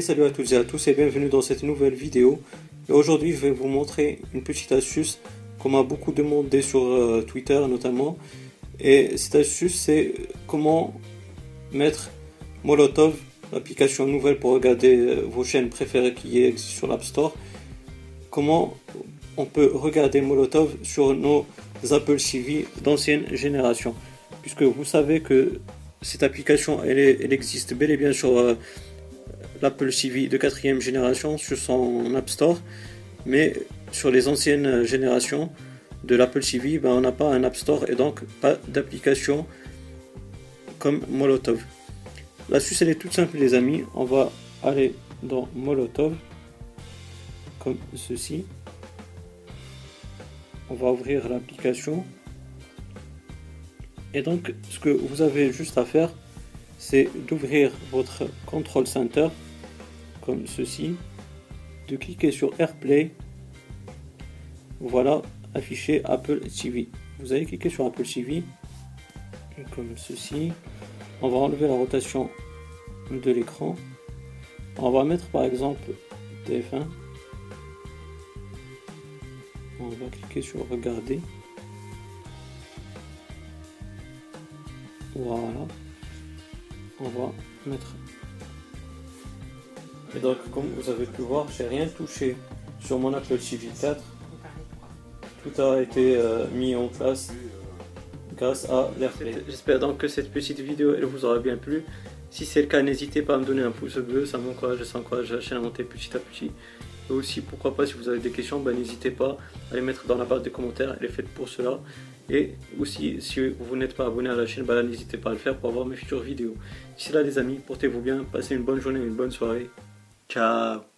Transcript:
Salut à toutes et à tous et bienvenue dans cette nouvelle vidéo. Et aujourd'hui je vais vous montrer une petite astuce qu'on m'a beaucoup demandé sur euh, Twitter notamment. Et cette astuce c'est comment mettre Molotov, l'application nouvelle pour regarder euh, vos chaînes préférées qui existent sur l'App Store. Comment on peut regarder Molotov sur nos Apple TV d'ancienne génération. Puisque vous savez que cette application elle, existe bel et bien sur euh, l'Apple TV de quatrième génération sur son App Store, mais sur les anciennes générations de l'Apple TV, ben, on n'a pas un App Store et donc pas d'application comme Molotov. L'astuce elle est toute simple les amis, on va aller dans Molotov comme ceci. On va ouvrir l'application. Et donc ce que vous avez juste à faire, c'est d'ouvrir votre Control Center comme ceci, de cliquer sur AirPlay. Voilà, affiché Apple TV. Vous allez cliquer sur Apple TV, comme ceci. On va enlever la rotation de l'écran. On va mettre par exemple TF1. On va cliquer sur regarder. Voilà. On va mettre et donc, comme vous avez pu voir, j'ai rien touché sur mon Apple TV 4. Tout a été euh, mis en place grâce à l'AirPlay. J'espère donc que cette petite vidéo elle vous aura bien plu. Si c'est le cas, n'hésitez pas à me donner un pouce bleu, ça m'encourage et ça encourage la chaîne à monter petit à petit. Et aussi, pourquoi pas, si vous avez des questions, ben, n'hésitez pas à les mettre dans la barre des commentaires, elle est faite pour cela. Et aussi, si vous n'êtes pas abonné à la chaîne, ben, n'hésitez pas à le faire pour avoir mes futures vidéos. D'ici là, les amis, portez-vous bien, passez une bonne journée, une bonne soirée. Ciao